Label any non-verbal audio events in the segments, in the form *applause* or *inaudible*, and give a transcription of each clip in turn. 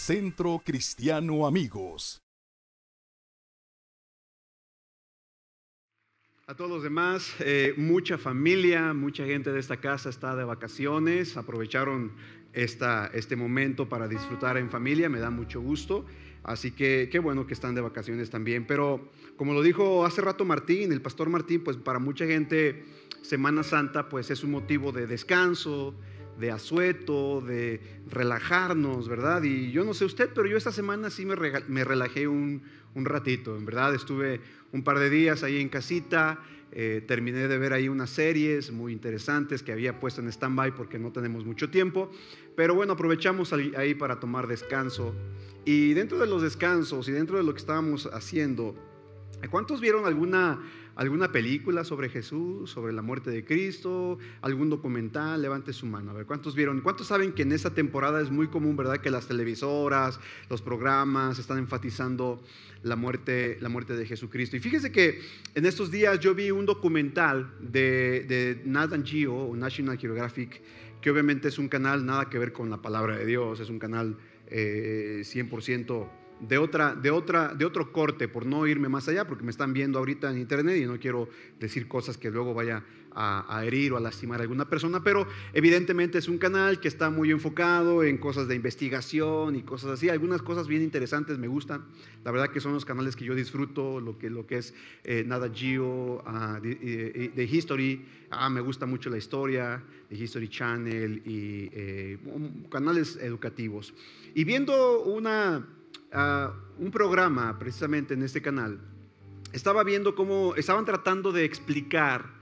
Centro Cristiano Amigos. A todos los demás, eh, mucha familia, mucha gente de esta casa está de vacaciones, aprovecharon esta, este momento para disfrutar en familia, me da mucho gusto, así que qué bueno que están de vacaciones también, pero como lo dijo hace rato Martín, el pastor Martín, pues para mucha gente Semana Santa pues es un motivo de descanso, de asueto, de relajarnos, ¿verdad? Y yo no sé usted, pero yo esta semana sí me, me relajé un, un, ratito, en verdad. Estuve un par de días ahí en casita, eh, terminé de ver ahí unas series muy interesantes que había puesto en stand-by porque no tenemos mucho tiempo, pero bueno, aprovechamos ahí para tomar descanso. Y dentro de los descansos y dentro de lo que estábamos haciendo, ¿cuántos vieron alguna alguna película sobre Jesús, sobre la muerte de Cristo, algún documental, levante su mano. A ver, ¿cuántos vieron? ¿Cuántos saben que en esta temporada es muy común, verdad, que las televisoras, los programas están enfatizando la muerte, la muerte de Jesucristo? Y fíjese que en estos días yo vi un documental de, de Nathan Geo, National Geographic, que obviamente es un canal nada que ver con la palabra de Dios, es un canal eh, 100% de, otra, de, otra, de otro corte, por no irme más allá, porque me están viendo ahorita en internet y no quiero decir cosas que luego vaya a, herir o a lastimar a alguna persona, pero evidentemente es un canal que está muy enfocado en cosas de investigación y cosas así. Algunas cosas bien interesantes me gustan. La verdad que son los canales que yo disfruto, lo que, lo que es eh, Nada Geo, uh, de, History. Ah, me gusta mucho la historia, de History Channel y canales educativos. Y viendo una un programa precisamente en este canal, estaba viendo cómo estaban tratando de explicar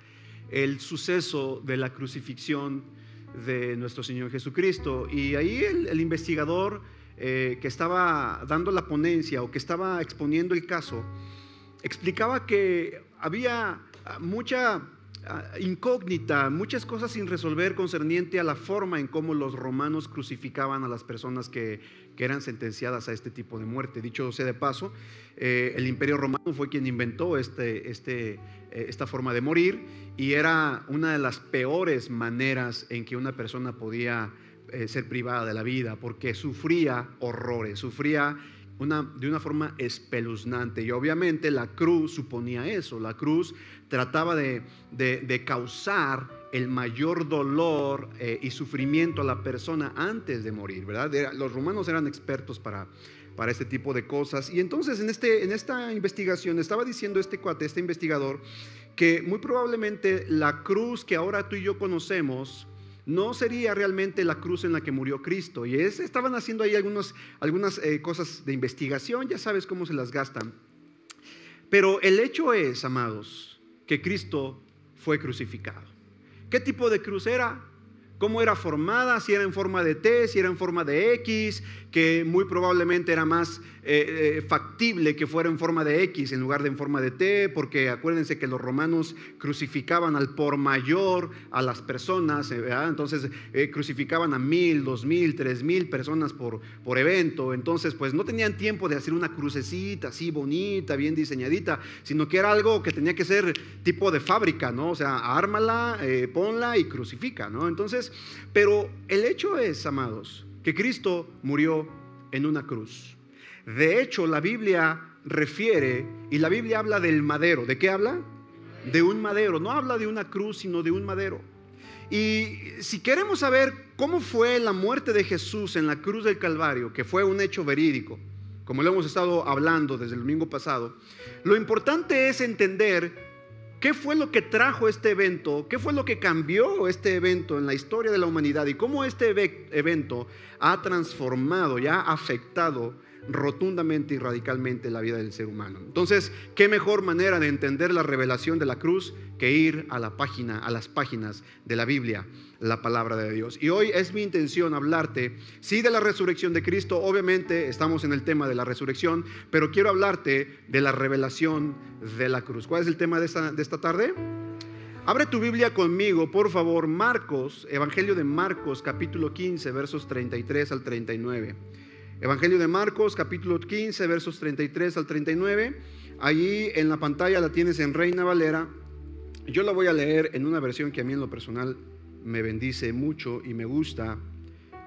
el suceso de la crucifixión de nuestro Señor Jesucristo. Y ahí el, investigador eh, que estaba dando la ponencia o que estaba exponiendo el caso, explicaba que había mucha incógnita, muchas cosas sin resolver concerniente a la forma en cómo los romanos crucificaban a las personas que, eran sentenciadas a este tipo de muerte. Dicho sea de paso, eh, el imperio romano fue quien inventó este, este, eh, esta forma de morir y era una de las peores maneras en que una persona podía eh, ser privada de la vida, porque sufría horrores, sufría de una forma espeluznante. Y obviamente la cruz suponía eso, la cruz trataba de, causar el mayor dolor eh, y sufrimiento a la persona antes de morir, ¿verdad? los romanos eran expertos para, para este tipo de cosas. Y entonces en, este, en esta investigación estaba diciendo este cuate, este investigador, que muy probablemente la cruz que ahora tú y yo conocemos, no sería realmente la cruz en la que murió Cristo. Y es, estaban haciendo ahí algunas eh, cosas de investigación, ya sabes cómo se las gastan. Pero el hecho es, amados, que Cristo fue crucificado. ¿Qué tipo de cruz era? Cómo era formada, si era en forma de T, si era en forma de X, que muy probablemente era más eh, eh, factible que fuera en forma de X en lugar de en forma de T, porque acuérdense que los romanos crucificaban al por mayor a las personas, eh, entonces crucificaban a mil, dos mil, tres mil personas por, por evento, entonces pues no tenían tiempo de hacer una crucecita así bonita, bien diseñadita, sino que era algo que tenía que ser tipo de fábrica, ¿no? O sea, ármala, ponla y crucifica, ¿no? Entonces, pero el hecho es, amados, que Cristo murió en una cruz. De hecho, la Biblia refiere, y la Biblia habla del madero. ¿De qué habla? De un madero. No habla de una cruz, sino de un madero. Y si queremos saber cómo fue la muerte de Jesús en la cruz del Calvario, que fue un hecho verídico, como lo hemos estado hablando desde el domingo pasado, lo importante es entender ¿Qué fue lo que trajo este evento? ¿Qué fue lo que cambió este evento en la historia de la humanidad? Y cómo este evento ha transformado, ya ha afectado rotundamente y radicalmente la vida del ser humano. Entonces, ¿qué mejor manera de entender la revelación de la cruz que ir a la página, a las páginas de la Biblia? la palabra de Dios. Y hoy es mi intención hablarte, sí, de la resurrección de Cristo, obviamente estamos en el tema de la resurrección, pero quiero hablarte de la revelación de la cruz. ¿Cuál es el tema de esta, de esta tarde? Abre tu Biblia conmigo, por favor, Marcos, Evangelio de Marcos, capítulo 15, versos 33 al 39. Evangelio de Marcos, capítulo 15, versos 33 al 39. Allí en la pantalla la tienes en Reina Valera. Yo la voy a leer en una versión que a mí en lo personal me bendice mucho y me gusta,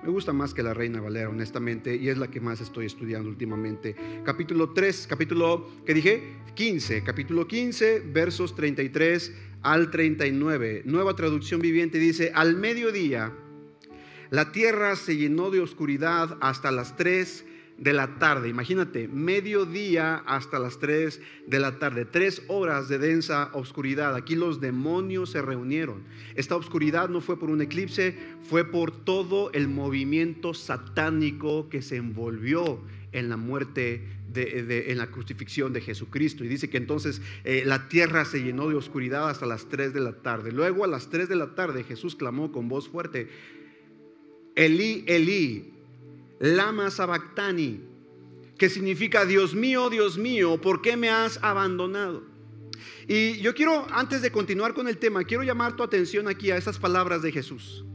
Me gusta más que la Reina Valera, honestamente, y es la que más estoy estudiando últimamente. Capítulo 3, capítulo, ¿qué dije? 15, capítulo 15, versos 33 al 39. Nueva traducción viviente dice, al mediodía la tierra se llenó de oscuridad hasta las 3 de la tarde. Imagínate, mediodía hasta las 3 de la tarde. Tres horas de densa oscuridad. Aquí los demonios se reunieron. Esta oscuridad no fue por un eclipse, fue por todo el movimiento satánico que se envolvió en la muerte, de, en la crucifixión de Jesucristo. Y dice que entonces eh, la tierra se llenó de oscuridad hasta las 3 de la tarde. Luego a las 3 de la tarde Jesús clamó con voz fuerte, Elí, Elí, lama sabactani, que significa Dios mío, Dios mío, ¿por qué me has abandonado? Y yo quiero, antes de continuar con el tema, quiero llamar tu atención aquí a esas palabras de Jesús.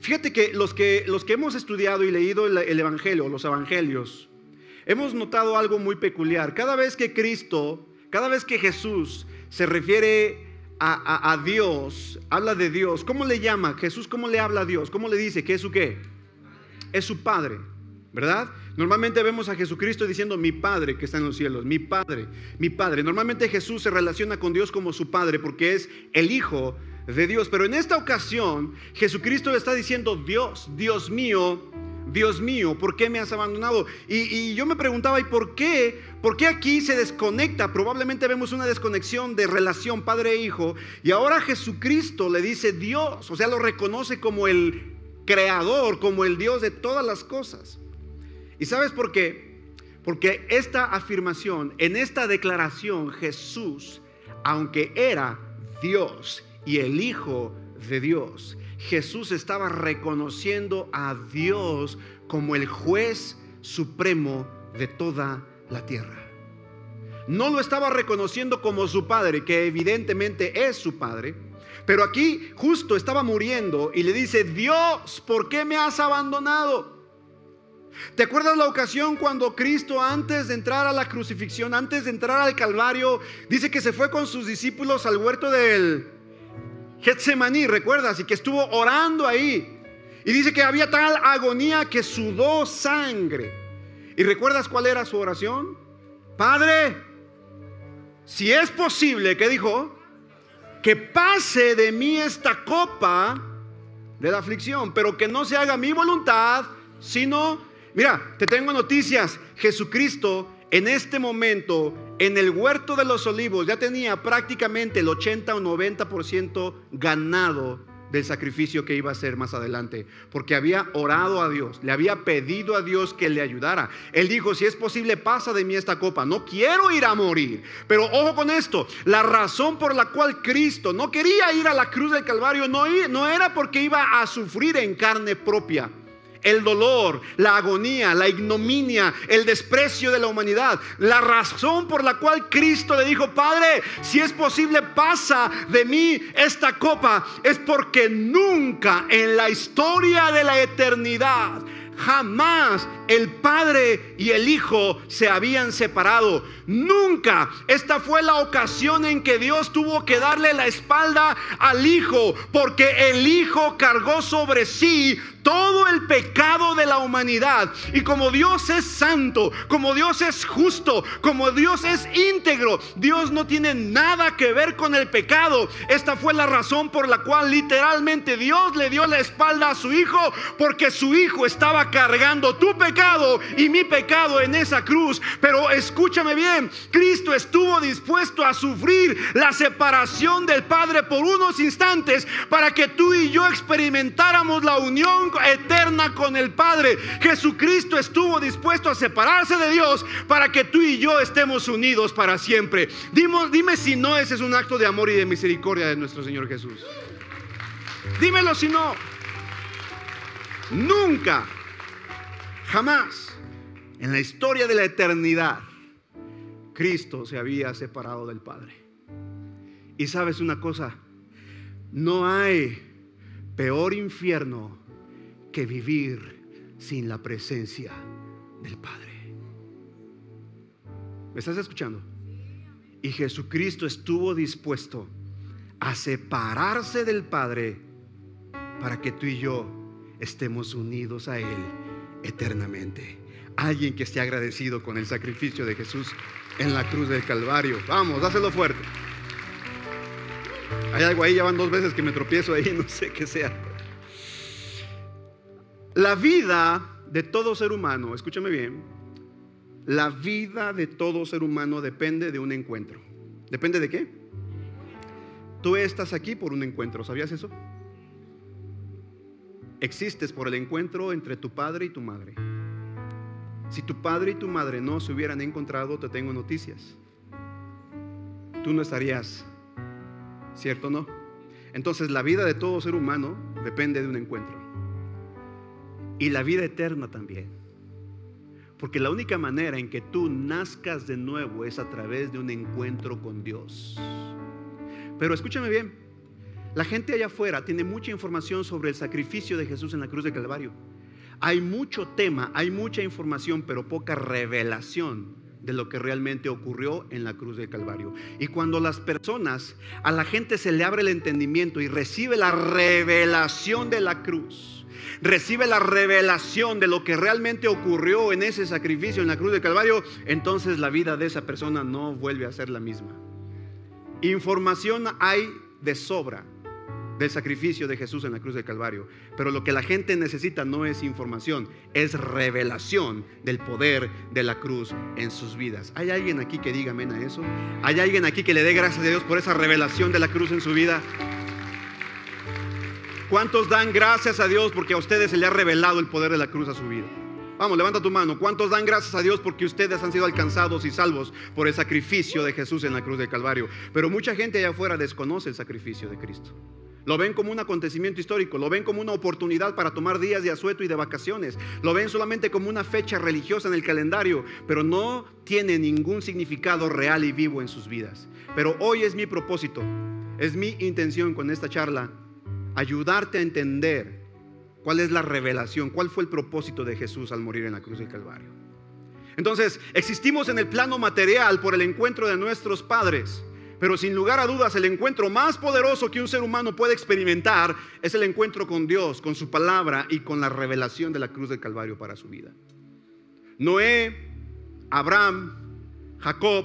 Fíjate que los que, los que hemos estudiado y leído el, el Evangelio, los Evangelios, hemos notado algo muy peculiar. Cada vez que Cristo, cada vez que Jesús se refiere a, Dios, habla de Dios, ¿cómo le llama? Jesús, ¿cómo le habla a Dios? ¿Cómo le dice? ¿Qué es su qué? Es su Padre, ¿verdad? Normalmente vemos a Jesucristo diciendo mi Padre que está en los cielos, mi Padre, mi Padre. Normalmente Jesús se relaciona con Dios como su Padre porque es el Hijo de Dios. Pero en esta ocasión Jesucristo le está diciendo, Dios, Dios mío, Dios mío, ¿por qué me has abandonado? Y, yo me preguntaba, ¿y por qué? ¿Por qué aquí se desconecta? Probablemente vemos una desconexión de relación padre-hijo. E y ahora Jesucristo le dice Dios, o sea, lo reconoce como el creador, como el Dios de todas las cosas. ¿Y sabes por qué? Porque esta afirmación, en esta declaración, Jesús, aunque era Dios y el Hijo de Dios, Jesús estaba reconociendo a Dios como el juez supremo de toda la tierra. No lo estaba reconociendo como su padre, que evidentemente es su padre, pero aquí justo estaba muriendo y le dice, Dios, ¿por qué me has abandonado? ¿Te acuerdas la ocasión cuando Cristo antes de entrar a la crucifixión, antes de entrar al Calvario, dice que se fue con sus discípulos al huerto del Getsemaní, recuerdas, y que estuvo orando ahí. Y dice que había tal agonía que sudó sangre. ¿Y recuerdas cuál era su oración? Padre, si es posible, ¿qué dijo? Que pase de mí esta copa de la aflicción, pero que no se haga mi voluntad, sino, mira, te tengo noticias, Jesucristo en este momento, en el huerto de los olivos, ya tenía prácticamente el 80 o 90% ganado del sacrificio que iba a hacer más adelante, porque había orado a Dios, le había pedido a Dios que le ayudara. Él dijo, si es posible, pasa de mí esta copa, no quiero ir a morir. Pero ojo con esto, la razón por la cual Cristo no quería ir a la cruz del Calvario no, no era porque iba a sufrir en carne propia el dolor, la agonía, la ignominia, el desprecio de la humanidad. La razón por la cual Cristo le dijo, Padre, si es posible, pasa de mí esta copa, es porque nunca en la historia de la eternidad Jamás el Padre y el Hijo se habían separado. Nunca. Esta fue la ocasión en que Dios tuvo que darle la espalda al Hijo, porque el Hijo cargó sobre sí todo el pecado de la humanidad. Y como Dios es santo, como Dios es justo, como Dios es íntegro, Dios no tiene nada que ver con el pecado. Esta fue la razón por la cual literalmente Dios le dio la espalda a su Hijo, porque su Hijo estaba cargando tu pecado y mi pecado en esa cruz. Pero escúchame bien, Cristo estuvo dispuesto a sufrir la separación del Padre por unos instantes para que tú y yo experimentáramos la unión eterna con el Padre. Jesucristo estuvo dispuesto a separarse de Dios para que tú y yo estemos unidos para siempre. Dime, dime si no ese es un acto de amor y de misericordia de nuestro Señor Jesús. Dímelo si no. Nunca, jamás en la historia de la eternidad, Cristo se había separado del Padre. Y sabes una cosa, no hay peor infierno que vivir sin la presencia del Padre. ¿Me estás escuchando? Y Jesucristo estuvo dispuesto a separarse del Padre para que tú y yo estemos unidos a Él eternamente. Alguien que esté agradecido con el sacrificio de Jesús en la cruz del Calvario. Vamos, dáselo fuerte. Hay algo ahí, ya van dos veces que me tropiezo ahí, *laughs* no sé qué sea. La vida de todo ser humano, escúchame bien, la vida de todo ser humano depende de un encuentro. ¿Depende de qué? Tú estás aquí por un encuentro, ¿sabías eso? Existes por el encuentro entre tu padre y tu madre. Si tu padre y tu madre no se hubieran encontrado, te tengo noticias. Tú no estarías, ¿cierto o no? Entonces la vida de todo ser humano depende de un encuentro. Y la vida eterna también. Porque la única manera en que tú nazcas de nuevo es a través de un encuentro con Dios. Pero escúchame bien, la gente allá afuera tiene mucha información sobre el sacrificio de Jesús en la cruz de Calvario. Hay mucho tema, hay mucha información, pero poca revelación de lo que realmente ocurrió en la cruz de Calvario. Y cuando las personas, a la gente se le abre el entendimiento y recibe la revelación de la cruz, recibe la revelación de lo que realmente ocurrió en ese sacrificio en la cruz de Calvario, entonces la vida de esa persona no vuelve a ser la misma. Información hay de sobra del sacrificio de Jesús en la cruz del Calvario. Pero lo que la gente necesita no es información, es revelación del poder de la cruz en sus vidas. ¿Hay alguien aquí que diga amén a eso? ¿Hay alguien aquí que le dé gracias a Dios por esa revelación de la cruz en su vida? ¿Cuántos dan gracias a Dios porque a ustedes se le ha revelado el poder de la cruz a su vida? Vamos, levanta tu mano. ¿Cuántos dan gracias a Dios porque ustedes han sido alcanzados y salvos por el sacrificio de Jesús en la cruz del Calvario? Pero mucha gente allá afuera desconoce el sacrificio de Cristo. Lo ven como un acontecimiento histórico, lo ven como una oportunidad para tomar días de asueto y de vacaciones, lo ven solamente como una fecha religiosa en el calendario, pero no tiene ningún significado real y vivo en sus vidas. Pero hoy es mi propósito, es mi intención con esta charla, ayudarte a entender cuál es la revelación, cuál fue el propósito de Jesús al morir en la cruz del Calvario. Entonces, existimos en el plano material por el encuentro de nuestros padres. Pero sin lugar a dudas, el encuentro más poderoso que un ser humano puede experimentar es el encuentro con Dios, con su palabra y con la revelación de la cruz del Calvario para su vida. Noé, Abraham, Jacob,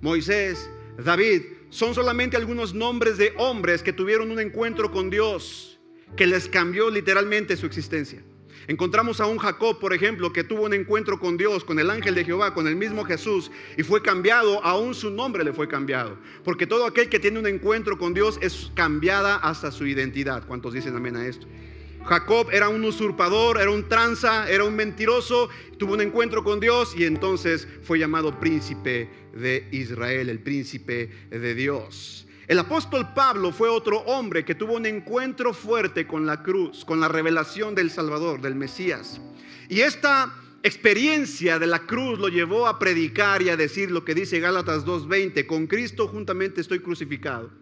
Moisés, David, son solamente algunos nombres de hombres que tuvieron un encuentro con Dios que les cambió literalmente su existencia. Encontramos a un Jacob, por ejemplo, que tuvo un encuentro con Dios, con el ángel de Jehová, con el mismo Jesús, y fue cambiado, aún su nombre le fue cambiado. Porque todo aquel que tiene un encuentro con Dios es cambiada hasta su identidad. ¿Cuántos dicen amén a esto? Jacob era un usurpador, era un tranza, era un mentiroso, tuvo un encuentro con Dios y entonces fue llamado príncipe de Israel, el príncipe de Dios. El apóstol Pablo fue otro hombre que tuvo un encuentro fuerte con la cruz, con la revelación del Salvador, del Mesías. Y esta experiencia de la cruz lo llevó a predicar y a decir lo que dice Gálatas 2.20, con Cristo juntamente estoy crucificado.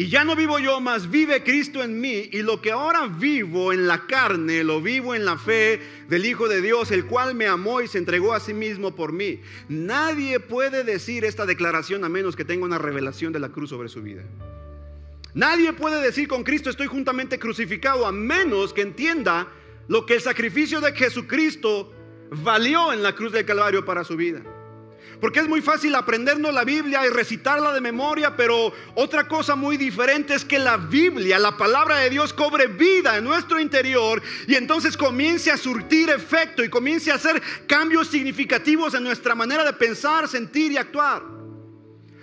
Y ya no vivo yo, más vive Cristo en mí. Y lo que ahora vivo en la carne, lo vivo en la fe del Hijo de Dios, el cual me amó y se entregó a sí mismo por mí. Nadie puede decir esta declaración a menos que tenga una revelación de la cruz sobre su vida. Nadie puede decir con Cristo estoy juntamente crucificado a menos que entienda lo que el sacrificio de Jesucristo valió en la cruz del Calvario para su vida. Porque es muy fácil aprendernos la Biblia y recitarla de memoria, pero otra cosa muy diferente es que la Biblia, la palabra de Dios, cobre vida en nuestro interior y entonces comience a surtir efecto y comience a hacer cambios significativos en nuestra manera de pensar, sentir y actuar.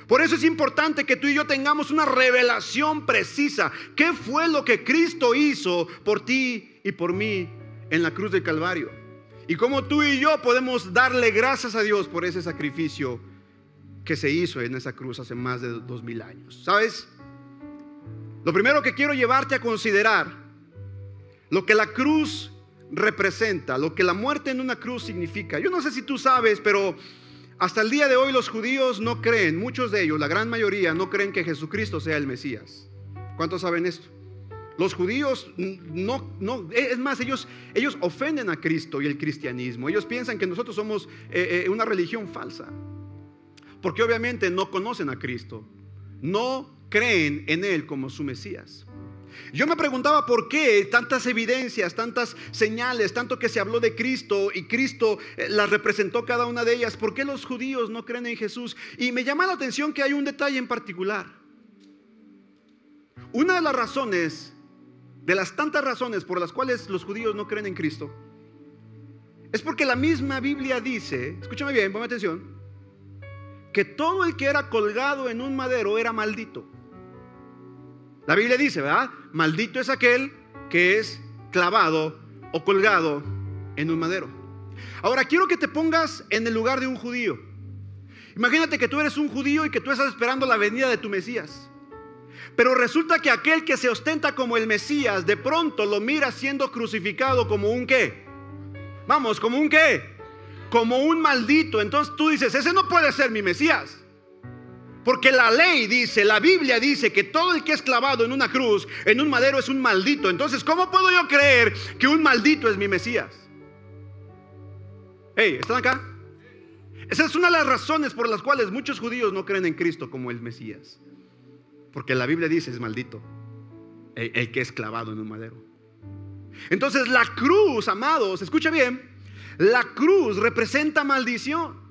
Por eso es importante que tú y yo tengamos una revelación precisa. ¿Qué fue lo que Cristo hizo por ti y por mí en la cruz del Calvario? Y cómo tú y yo podemos darle gracias a Dios por ese sacrificio que se hizo en esa cruz hace más de dos mil años. ¿Sabes? Lo primero que quiero llevarte a considerar, lo que la cruz representa, lo que la muerte en una cruz significa. Yo no sé si tú sabes, pero hasta el día de hoy los judíos no creen, muchos de ellos, la gran mayoría, no creen que Jesucristo sea el Mesías. ¿Cuántos saben esto? Los judíos no, no, es más, ellos, ellos ofenden a Cristo y el cristianismo. Ellos piensan que nosotros somos eh, eh, una religión falsa. Porque obviamente no conocen a Cristo. No creen en Él como su Mesías. Yo me preguntaba por qué tantas evidencias, tantas señales, tanto que se habló de Cristo y Cristo eh, las representó cada una de ellas. ¿Por qué los judíos no creen en Jesús? Y me llama la atención que hay un detalle en particular. Una de las razones, de las tantas razones por las cuales los judíos no creen en Cristo, es porque la misma Biblia dice, escúchame bien, ponme atención, que todo el que era colgado en un madero era maldito. La Biblia dice, ¿verdad? Maldito es aquel que es clavado o colgado en un madero. Ahora quiero que te pongas en el lugar de un judío. Imagínate que tú eres un judío y que tú estás esperando la venida de tu Mesías. Pero resulta que aquel que se ostenta como el Mesías, de pronto lo mira siendo crucificado como un qué. Vamos, como un qué. Como un maldito. Entonces tú dices, ese no puede ser mi Mesías. Porque la ley dice, la Biblia dice que todo el que es clavado en una cruz, en un madero, es un maldito. Entonces, ¿cómo puedo yo creer que un maldito es mi Mesías? Hey, ¿están acá? Esa es una de las razones por las cuales muchos judíos no creen en Cristo como el Mesías. Porque la Biblia dice es maldito el, el que es clavado en un madero. Entonces la cruz, amados, escucha bien, la cruz representa maldición.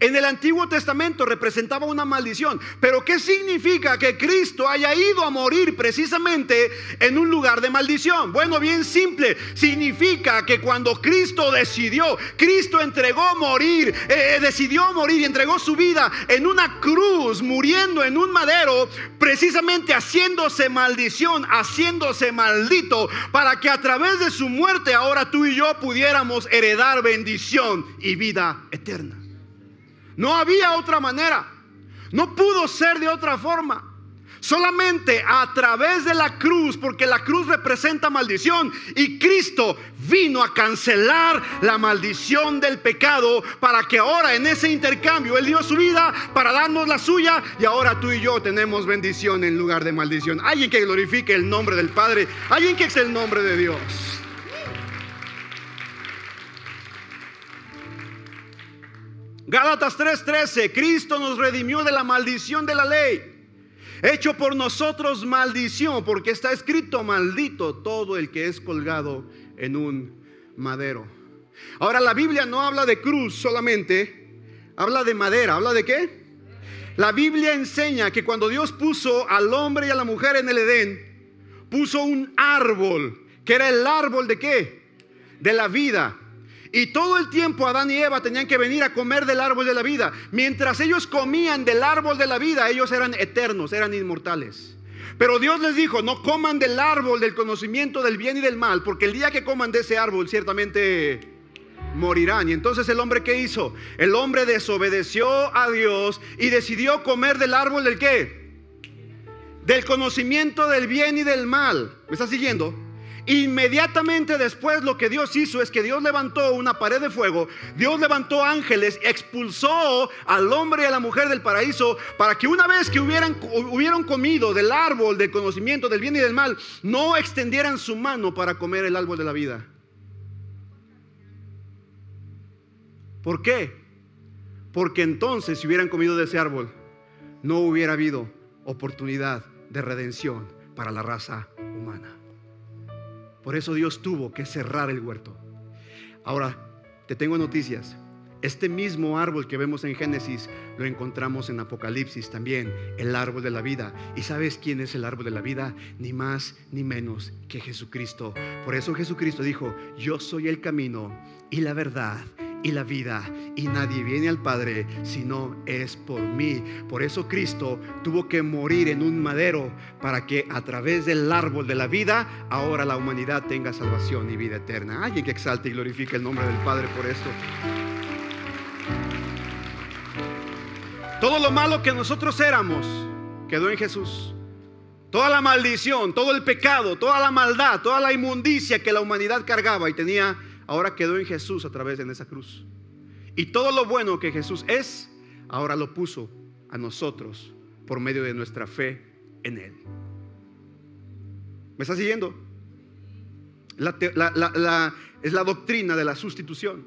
En el Antiguo Testamento representaba una maldición. Pero ¿qué significa que Cristo haya ido a morir precisamente en un lugar de maldición? Bueno, bien simple. Significa que cuando Cristo decidió, Cristo entregó morir, eh, decidió morir y entregó su vida en una cruz, muriendo en un madero, precisamente haciéndose maldición, haciéndose maldito, para que a través de su muerte ahora tú y yo pudiéramos heredar bendición y vida eterna. No había otra manera. No pudo ser de otra forma. Solamente a través de la cruz, porque la cruz representa maldición y Cristo vino a cancelar la maldición del pecado para que ahora en ese intercambio Él dio su vida para darnos la suya y ahora tú y yo tenemos bendición en lugar de maldición. Alguien que glorifique el nombre del Padre, alguien que es el nombre de Dios. Gálatas 3:13, Cristo nos redimió de la maldición de la ley, hecho por nosotros maldición, porque está escrito maldito todo el que es colgado en un madero. Ahora la Biblia no habla de cruz solamente, habla de madera, habla de qué? La Biblia enseña que cuando Dios puso al hombre y a la mujer en el Edén, puso un árbol, que era el árbol de qué? De la vida. Y todo el tiempo Adán y Eva tenían que venir a comer del árbol de la vida. Mientras ellos comían del árbol de la vida, ellos eran eternos, eran inmortales. Pero Dios les dijo, no coman del árbol del conocimiento del bien y del mal, porque el día que coman de ese árbol ciertamente morirán. Y entonces el hombre ¿qué hizo? El hombre desobedeció a Dios y decidió comer del árbol del qué? Del conocimiento del bien y del mal. ¿Me está siguiendo? Inmediatamente después lo que Dios hizo es que Dios levantó una pared de fuego, Dios levantó ángeles, expulsó al hombre y a la mujer del paraíso para que una vez que hubieran, comido del árbol del conocimiento del bien y del mal, no extendieran su mano para comer el árbol de la vida. ¿Por qué? Porque entonces si hubieran comido de ese árbol, no hubiera habido oportunidad de redención para la raza humana. Por eso Dios tuvo que cerrar el huerto. Ahora, te tengo noticias. Este mismo árbol que vemos en Génesis lo encontramos en Apocalipsis también, el árbol de la vida. ¿Y sabes quién es el árbol de la vida? Ni más ni menos que Jesucristo. Por eso Jesucristo dijo, yo soy el camino y la verdad y la vida. Y nadie viene al Padre si no es por mí. Por eso Cristo tuvo que morir en un madero para que a través del árbol de la vida ahora la humanidad tenga salvación y vida eterna. Alguien que exalte y glorifique el nombre del Padre por esto. Todo lo malo que nosotros éramos quedó en Jesús. Toda la maldición, todo el pecado, toda la maldad, toda la inmundicia que la humanidad cargaba y tenía ahora quedó en Jesús a través de esa cruz. Y todo lo bueno que Jesús es, ahora lo puso a nosotros por medio de nuestra fe en Él. ¿Me está siguiendo? es la doctrina de la sustitución.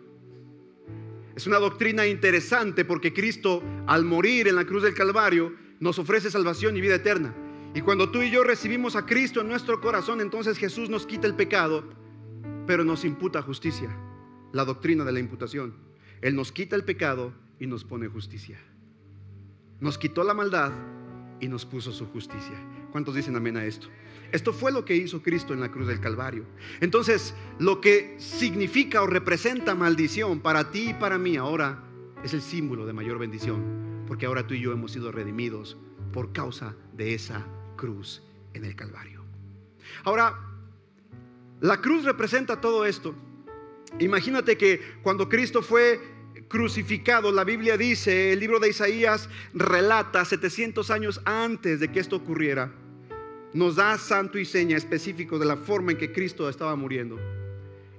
Es una doctrina interesante porque Cristo al morir en la cruz del Calvario nos ofrece salvación y vida eterna. Y cuando tú y yo recibimos a Cristo en nuestro corazón, entonces Jesús nos quita el pecado, pero nos imputa justicia. La doctrina de la imputación. Él nos quita el pecado y nos pone justicia. Nos quitó la maldad y nos puso su justicia. ¿Cuántos dicen amén a esto? Esto fue lo que hizo Cristo en la cruz del Calvario. Entonces, lo que significa o representa maldición para ti y para mí ahora es el símbolo de mayor bendición, porque ahora tú y yo hemos sido redimidos por causa de esa cruz en el Calvario. Ahora, la cruz representa todo esto. Imagínate que cuando Cristo fue crucificado, la Biblia dice, el libro de Isaías relata 700 años antes de que esto ocurriera, nos da santo y seña específico de la forma en que Cristo estaba muriendo.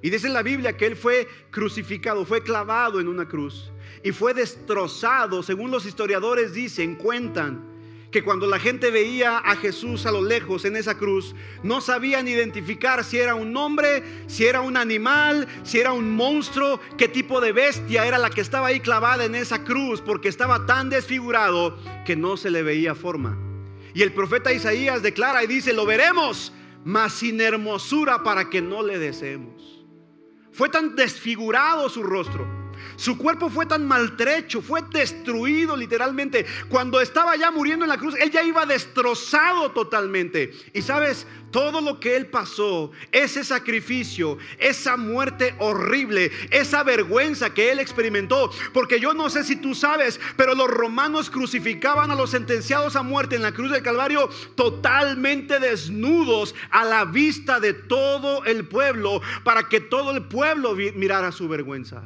Y dice la Biblia que Él fue crucificado, fue clavado en una cruz y fue destrozado, según los historiadores dicen, cuentan, que cuando la gente veía a Jesús a lo lejos en esa cruz, no sabían identificar si era un hombre, si era un animal, si era un monstruo, qué tipo de bestia era la que estaba ahí clavada en esa cruz, porque estaba tan desfigurado que no se le veía forma. Y el profeta Isaías declara y dice, lo veremos, mas sin hermosura para que no le deseemos. Fue tan desfigurado su rostro su cuerpo fue tan maltrecho, fue destruido literalmente. Cuando estaba ya muriendo en la cruz, él ya iba destrozado totalmente. Y sabes, todo lo que él pasó, ese sacrificio, esa muerte horrible, esa vergüenza que él experimentó. Porque yo no sé si tú sabes, pero los romanos crucificaban a los sentenciados a muerte en la cruz del Calvario totalmente desnudos a la vista de todo el pueblo, para que todo el pueblo mirara su vergüenza.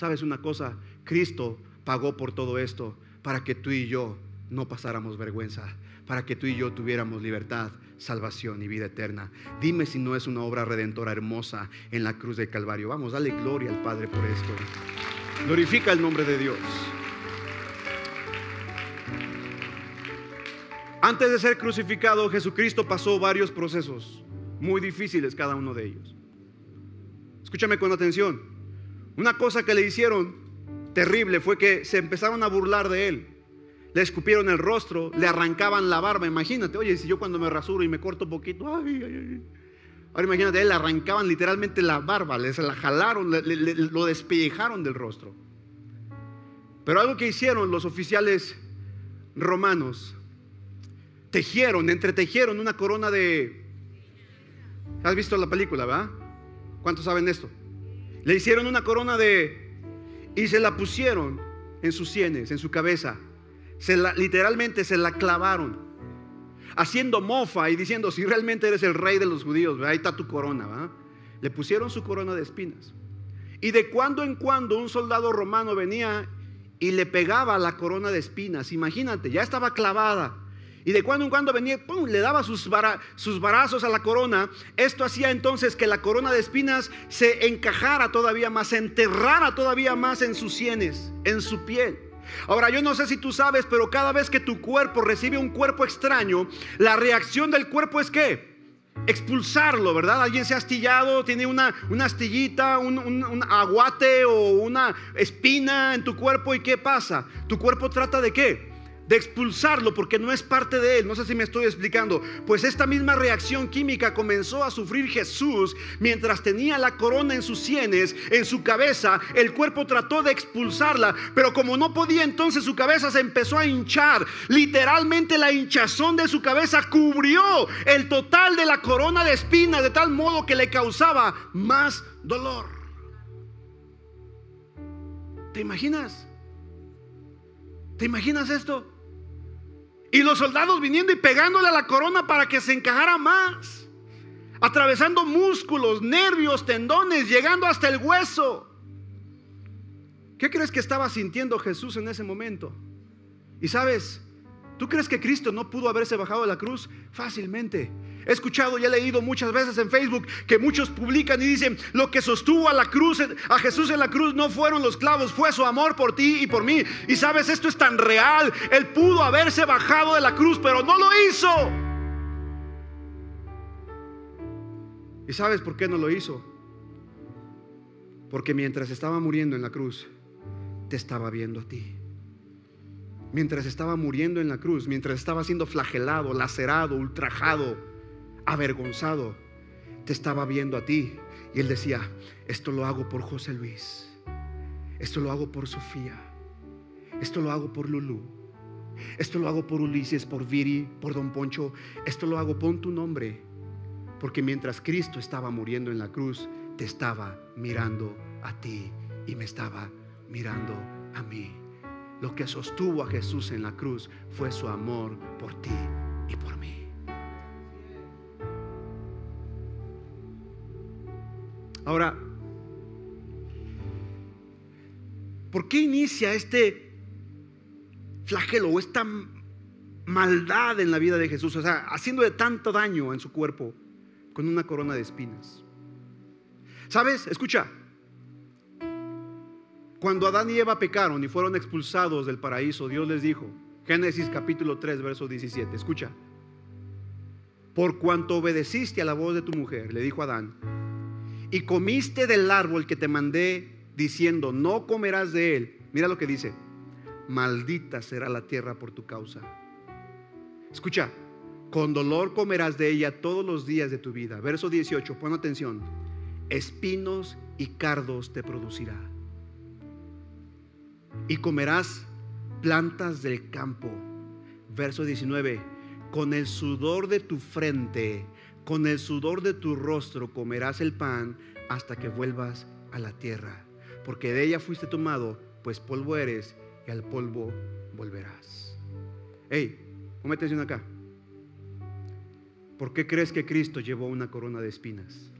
¿Sabes una cosa? Cristo pagó por todo esto para que tú y yo no pasáramos vergüenza, para que tú y yo tuviéramos libertad, salvación y vida eterna. Dime si no es una obra redentora hermosa en la cruz del Calvario. Vamos, dale gloria al Padre por esto. Glorifica el nombre de Dios. Antes de ser crucificado, Jesucristo pasó varios procesos, muy difíciles cada uno de ellos. Escúchame con atención. Una cosa que le hicieron terrible fue que se empezaron a burlar de él. Le escupieron el rostro, le arrancaban la barba. Imagínate, oye, si yo cuando me rasuro y me corto un poquito, Ahora imagínate, él le arrancaban literalmente la barba, le, se la jalaron, lo despellejaron del rostro. Pero algo que hicieron los oficiales romanos, tejieron, entretejieron una corona de... ¿Has visto la película, va? ¿Cuántos saben esto? Le hicieron una corona de... y se la pusieron en sus sienes, en su cabeza. Se la, literalmente se la clavaron. Haciendo mofa y diciendo, si realmente eres el rey de los judíos, ahí está tu corona. Le pusieron su corona de espinas. Y de cuando en cuando un soldado romano venía y le pegaba la corona de espinas. Imagínate, ya estaba clavada. Y de cuando en cuando venía, ¡pum! le daba sus, sus barazos a la corona. Esto hacía entonces que la corona de espinas se encajara todavía más, se enterrara todavía más en sus sienes, en su piel. Ahora, yo no sé si tú sabes, pero cada vez que tu cuerpo recibe un cuerpo extraño, la reacción del cuerpo es que expulsarlo, ¿verdad? Alguien se ha astillado, tiene una, una astillita, un, un, aguate o una espina en tu cuerpo y ¿qué pasa? Tu cuerpo trata de qué? De expulsarlo porque no es parte de él. No sé si me estoy explicando. Pues esta misma reacción química comenzó a sufrir Jesús mientras tenía la corona en sus sienes, en su cabeza. El cuerpo trató de expulsarla, pero como no podía, entonces su cabeza se empezó a hinchar. Literalmente la hinchazón de su cabeza cubrió el total de la corona de espinas de tal modo que le causaba más dolor. ¿Te imaginas? ¿Te imaginas esto? Y los soldados viniendo y pegándole a la corona para que se encajara más. Atravesando músculos, nervios, tendones, llegando hasta el hueso. ¿Qué crees que estaba sintiendo Jesús en ese momento? Y sabes, ¿tú crees que Cristo no pudo haberse bajado de la cruz? Fácilmente. He escuchado y he leído muchas veces en Facebook que muchos publican y dicen, lo que sostuvo a la cruz, a Jesús en la cruz no fueron los clavos, fue su amor por ti y por mí. Y sabes, esto es tan real. Él pudo haberse bajado de la cruz, pero no lo hizo. ¿Y sabes por qué no lo hizo? Porque mientras estaba muriendo en la cruz, te estaba viendo a ti. mientras estaba muriendo en la cruz, mientras estaba siendo flagelado, lacerado, ultrajado, avergonzado, te estaba viendo a ti. Y él decía, esto lo hago por José Luis, esto lo hago por Sofía, esto lo hago por Lulú, esto lo hago por Ulises, por Viri, por Don Poncho, esto lo hago, pon tu nombre, porque mientras Cristo estaba muriendo en la cruz, te estaba mirando a ti y me estaba mirando a mí. Lo que sostuvo a Jesús en la cruz fue su amor por ti y por mí. Ahora, ¿por qué inicia este flagelo o esta maldad en la vida de Jesús? O sea, haciéndole tanto daño en su cuerpo con una corona de espinas. ¿Sabes? Escucha, cuando Adán y Eva pecaron y fueron expulsados del paraíso, Dios les dijo, Génesis capítulo 3, verso 17, escucha, por cuanto obedeciste a la voz de tu mujer, le dijo Adán, y comiste del árbol que te mandé diciendo, no comerás de él, mira lo que dice, maldita será la tierra por tu causa. Escucha, con dolor comerás de ella todos los días de tu vida. Verso 18, pon atención, espinos y cardos te producirá y comerás plantas del campo. Verso 19, con el sudor de tu frente, con el sudor de tu rostro comerás el pan hasta que vuelvas a la tierra, porque de ella fuiste tomado, pues polvo eres y al polvo volverás. Hey, ponme atención acá. ¿Por qué crees que Cristo llevó una corona de espinas?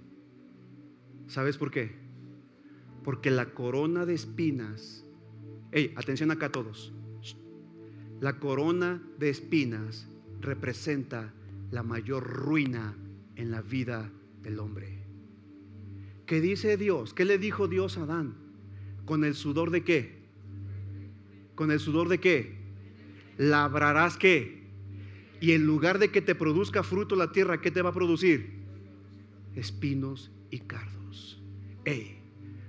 ¿Sabes por qué? Porque la corona de espinas Hey, atención acá todos. La corona de espinas representa la mayor ruina en la vida del hombre. ¿Qué dice Dios? ¿Qué le dijo Dios a Adán? ¿Con el sudor de qué? ¿Con el sudor de qué? Labrarás qué? Y en lugar de que te produzca fruto la tierra, ¿qué te va a producir? Espinos y cardos. Hey,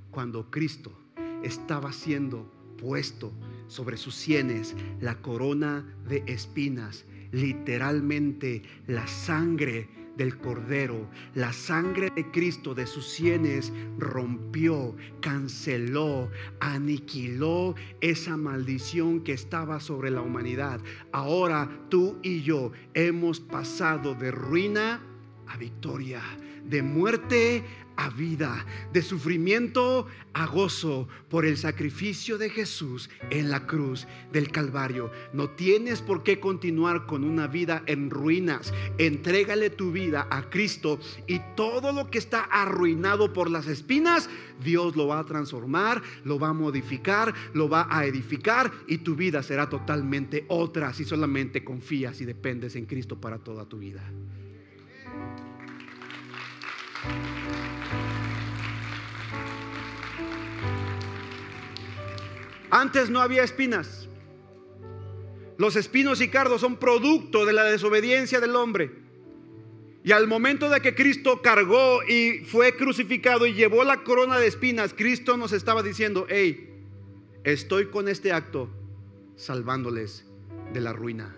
cuando Cristo estaba siendo puesto sobre sus sienes la corona de espinas, literalmente la sangre del Cordero, la sangre de Cristo de sus sienes rompió, canceló, aniquiló esa maldición que estaba sobre la humanidad. Ahora tú y yo hemos pasado de ruina a victoria, de muerte a vida, de sufrimiento a gozo por el sacrificio de Jesús en la cruz del Calvario. No tienes por qué continuar con una vida en ruinas. Entrégale tu vida a Cristo y todo lo que está arruinado por las espinas, Dios lo va a transformar, lo va a modificar, lo va a edificar y tu vida será totalmente otra si solamente confías y dependes en Cristo para toda tu vida. Antes no había espinas. Los espinos y cardos son producto de la desobediencia del hombre. Y al momento de que Cristo cargó y fue crucificado y llevó la corona de espinas, Cristo nos estaba diciendo, hey, estoy con este acto salvándoles de la ruina.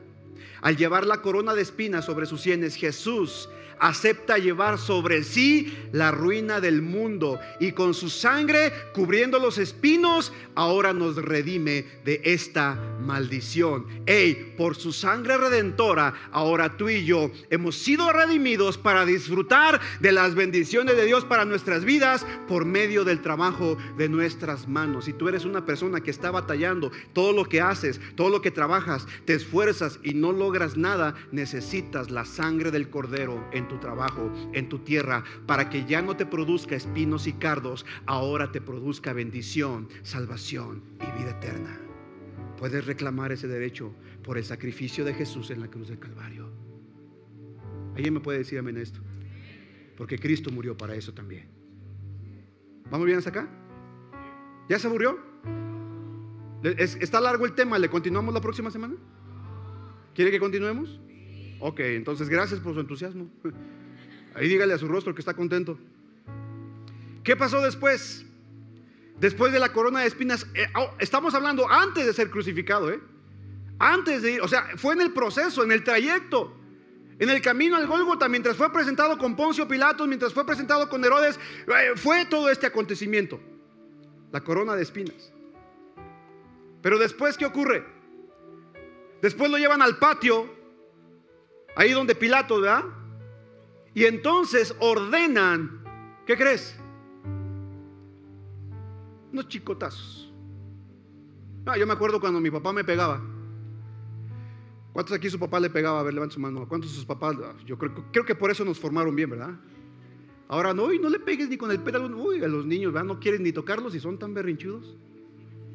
Al llevar la corona de espinas sobre sus sienes, Jesús acepta llevar sobre sí la ruina del mundo y con su sangre cubriendo los espinos, ahora nos redime de esta maldición. Hey, por su sangre redentora, ahora tú y yo hemos sido redimidos para disfrutar de las bendiciones de Dios para nuestras vidas por medio del trabajo de nuestras manos. Si tú eres una persona que está batallando, todo lo que haces, todo lo que trabajas, te esfuerzas y no logras nada, necesitas la sangre del cordero en tu trabajo, en tu tierra, para que ya no te produzca espinos y cardos, ahora te produzca bendición, salvación y vida eterna. Puedes reclamar ese derecho por el sacrificio de Jesús en la cruz del Calvario. ¿Alguien me puede decir amén esto? Porque Cristo murió para eso también. ¿Vamos bien hasta acá? ¿Ya se aburrió? ¿Está largo el tema? ¿Le continuamos la próxima semana? ¿Quiere que continuemos? Ok, entonces gracias por su entusiasmo. *laughs* Ahí dígale a su rostro que está contento. ¿Qué pasó después? Después de la corona de espinas, eh, oh, estamos hablando antes de ser crucificado, ¿eh? Antes de ir, o sea, fue en el proceso, en el trayecto. En el camino al Gólgota, mientras fue presentado con Poncio Pilatos, mientras fue presentado con Herodes, eh, fue todo este acontecimiento. La corona de espinas. Pero después, ¿qué ocurre? Después lo llevan al patio, ahí donde Pilato, ¿verdad? Y entonces ordenan, ¿qué crees? Unos chicotazos. Ah, yo me acuerdo cuando mi papá me pegaba. ¿Cuántos aquí su papá le pegaba? A ver, levanta su mano. ¿Cuántos sus papás? Ah, yo creo, que por eso nos formaron bien, ¿verdad? Ahora no, no le pegues ni con el pétalo. Uy, a los niños, ¿verdad? No quieren ni tocarlos y son tan berrinchudos.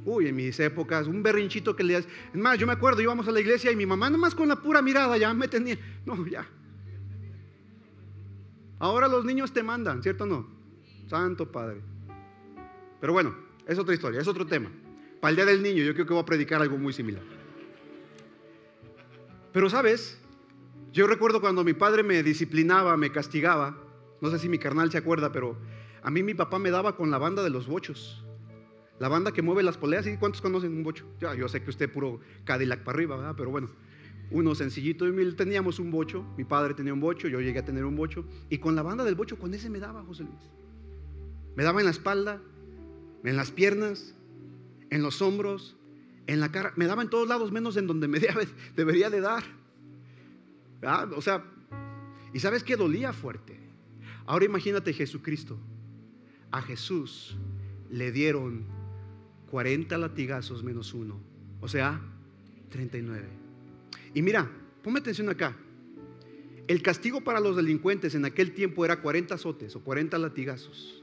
Uy, en mis épocas, un berrinchito que le Es más, yo me acuerdo, íbamos a la iglesia y mi mamá, nomás con la pura mirada, ya me tenía. No, ya. Ahora los niños te mandan, ¿cierto o no? Santo Padre. Pero bueno, es otra historia, es otro tema. Para el día del niño, yo creo que voy a predicar algo muy similar. Pero sabes, yo recuerdo cuando mi padre me disciplinaba, me castigaba. No sé si mi carnal se acuerda, pero a mí mi papá me daba con la banda de los bochos. La banda que mueve las poleas, ¿y cuántos conocen un bocho? Yo sé que usted puro Cadillac para arriba, ¿verdad? Pero bueno, uno sencillito. Y teníamos un bocho, mi padre tenía un bocho, yo llegué a tener un bocho. Y con la banda del bocho, con ese me daba José Luis. Me daba en la espalda, en las piernas, en los hombros, en la cara. Me daba en todos lados, menos en donde *laughs* me debería de dar. O sea, ¿y sabes qué dolía fuerte? Ahora imagínate Jesucristo. A Jesús le dieron 40 latigazos menos uno, o sea, 39. Y mira, ponme atención acá. El castigo para los delincuentes en aquel tiempo era 40 azotes o 40 latigazos.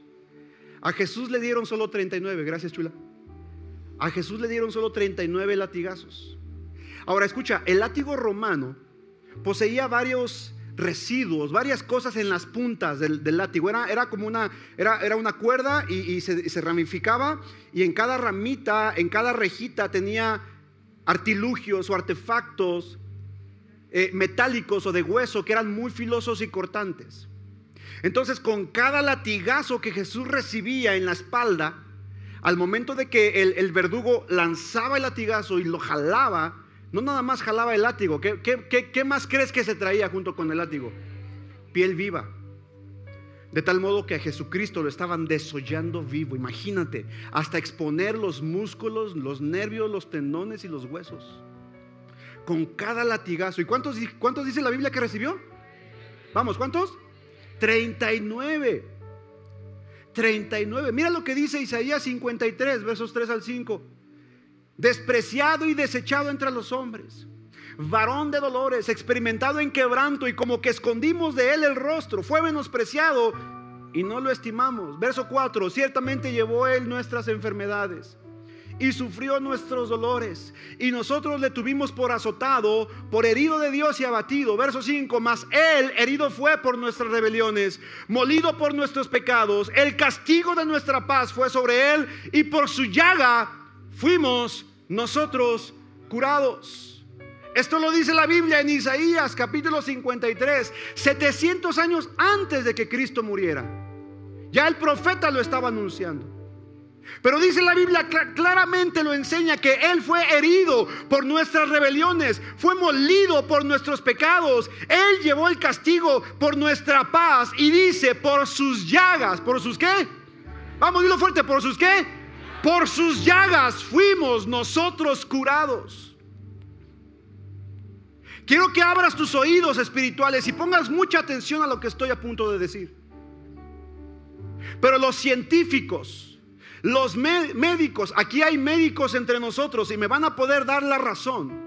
A Jesús le dieron solo 39, gracias chula. A Jesús le dieron solo 39 latigazos. Ahora escucha, el látigo romano poseía varios residuos, varias cosas en las puntas del, látigo. Era, era, como una, era, era una cuerda y, se, ramificaba y en cada ramita, en cada rejita tenía artilugios o artefactos eh, metálicos o de hueso que eran muy filosos y cortantes. Entonces con cada latigazo que Jesús recibía en la espalda, al momento de que el, el verdugo lanzaba el latigazo y lo jalaba, no nada más jalaba el látigo. ¿Qué, más crees que se traía junto con el látigo? Piel viva. De tal modo que a Jesucristo lo estaban desollando vivo. Imagínate, hasta exponer los músculos, los nervios, los tendones y los huesos. Con cada latigazo. ¿Y cuántos, cuántos dice la Biblia que recibió? Vamos, ¿cuántos? 39. 39. Mira lo que dice Isaías 53, versos 3 al 5 despreciado y desechado entre los hombres, varón de dolores, experimentado en quebranto y como que escondimos de él el rostro, fue menospreciado y no lo estimamos. Verso 4, ciertamente llevó él nuestras enfermedades y sufrió nuestros dolores. Y nosotros le tuvimos por azotado, por herido de Dios y abatido. Verso 5, mas él herido fue por nuestras rebeliones, molido por nuestros pecados. El castigo de nuestra paz fue sobre él y por su llaga fuimos nosotros curados. Esto lo dice la Biblia en Isaías capítulo 53, 700 años antes de que Cristo muriera. Ya el profeta lo estaba anunciando. Pero dice la Biblia claramente lo enseña que Él fue herido por nuestras rebeliones, fue molido por nuestros pecados, Él llevó el castigo por nuestra paz y dice por sus llagas, por sus qué? Vamos, dilo fuerte, por sus qué? Por sus llagas fuimos nosotros curados. Quiero que abras tus oídos espirituales y pongas mucha atención a lo que estoy a punto de decir. Pero los científicos, los médicos, aquí hay médicos entre nosotros y me van a poder dar la razón.